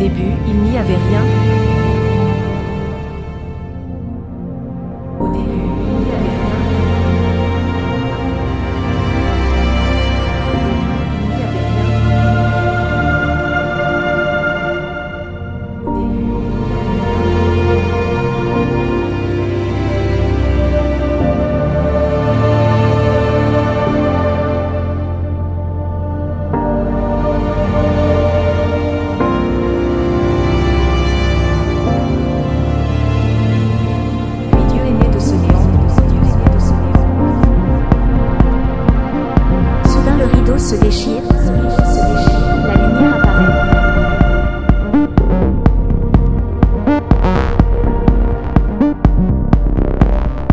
Au début, il n'y avait rien. Se déchire, se déchire, la lumière apparaît.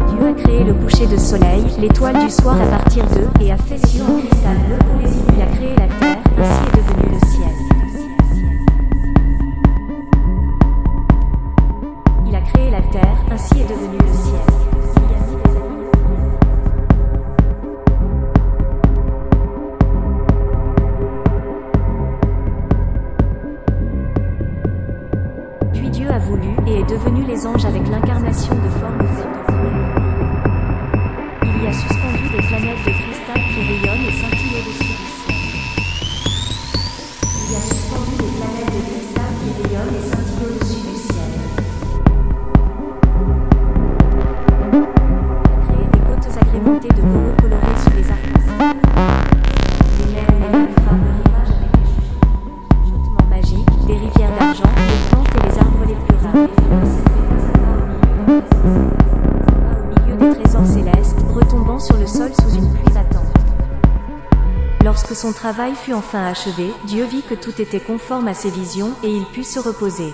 Dieu a créé le coucher de soleil, l'étoile du soir à partir d'eux, et a fait yeux en cristal bleu pour les. Il a créé la terre, ainsi est devenu le ciel. Il a créé la terre, ainsi est devenu est devenu les anges avec l'incarnation de formes lumière. Il y a suspendu des planètes de cristal qui rayonnent et scintillent au-dessus du ciel. Il y a suspendu des planètes de cristal qui rayonnent et scintillent au-dessus du ciel. Il a créé des côtes agrémentées de Lorsque son travail fut enfin achevé, Dieu vit que tout était conforme à ses visions et il put se reposer.